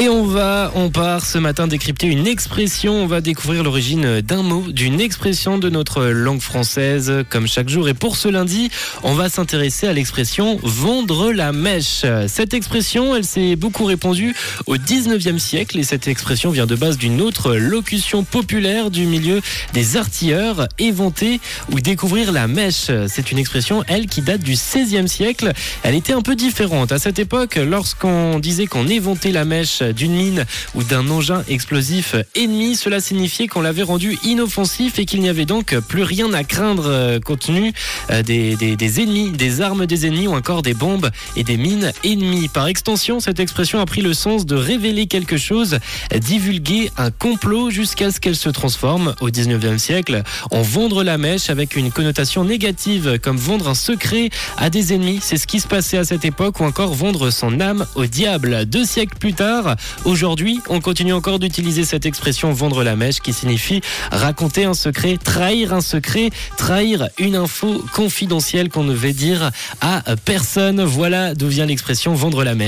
Et on va, on part ce matin décrypter une expression. On va découvrir l'origine d'un mot, d'une expression de notre langue française, comme chaque jour. Et pour ce lundi, on va s'intéresser à l'expression vendre la mèche. Cette expression, elle s'est beaucoup répandue au 19e siècle et cette expression vient de base d'une autre locution populaire du milieu des artilleurs, éventer ou découvrir la mèche. C'est une expression, elle, qui date du 16e siècle. Elle était un peu différente. À cette époque, lorsqu'on disait qu'on éventait la mèche d'une mine ou d'un engin explosif ennemi. Cela signifiait qu'on l'avait rendu inoffensif et qu'il n'y avait donc plus rien à craindre euh, compte tenu euh, des, des, des, ennemis, des armes des ennemis ou encore des bombes et des mines ennemies. Par extension, cette expression a pris le sens de révéler quelque chose, divulguer un complot jusqu'à ce qu'elle se transforme au 19e siècle en vendre la mèche avec une connotation négative comme vendre un secret à des ennemis. C'est ce qui se passait à cette époque ou encore vendre son âme au diable. Deux siècles plus tard, Aujourd'hui, on continue encore d'utiliser cette expression vendre la mèche qui signifie raconter un secret, trahir un secret, trahir une info confidentielle qu'on ne veut dire à personne. Voilà d'où vient l'expression vendre la mèche.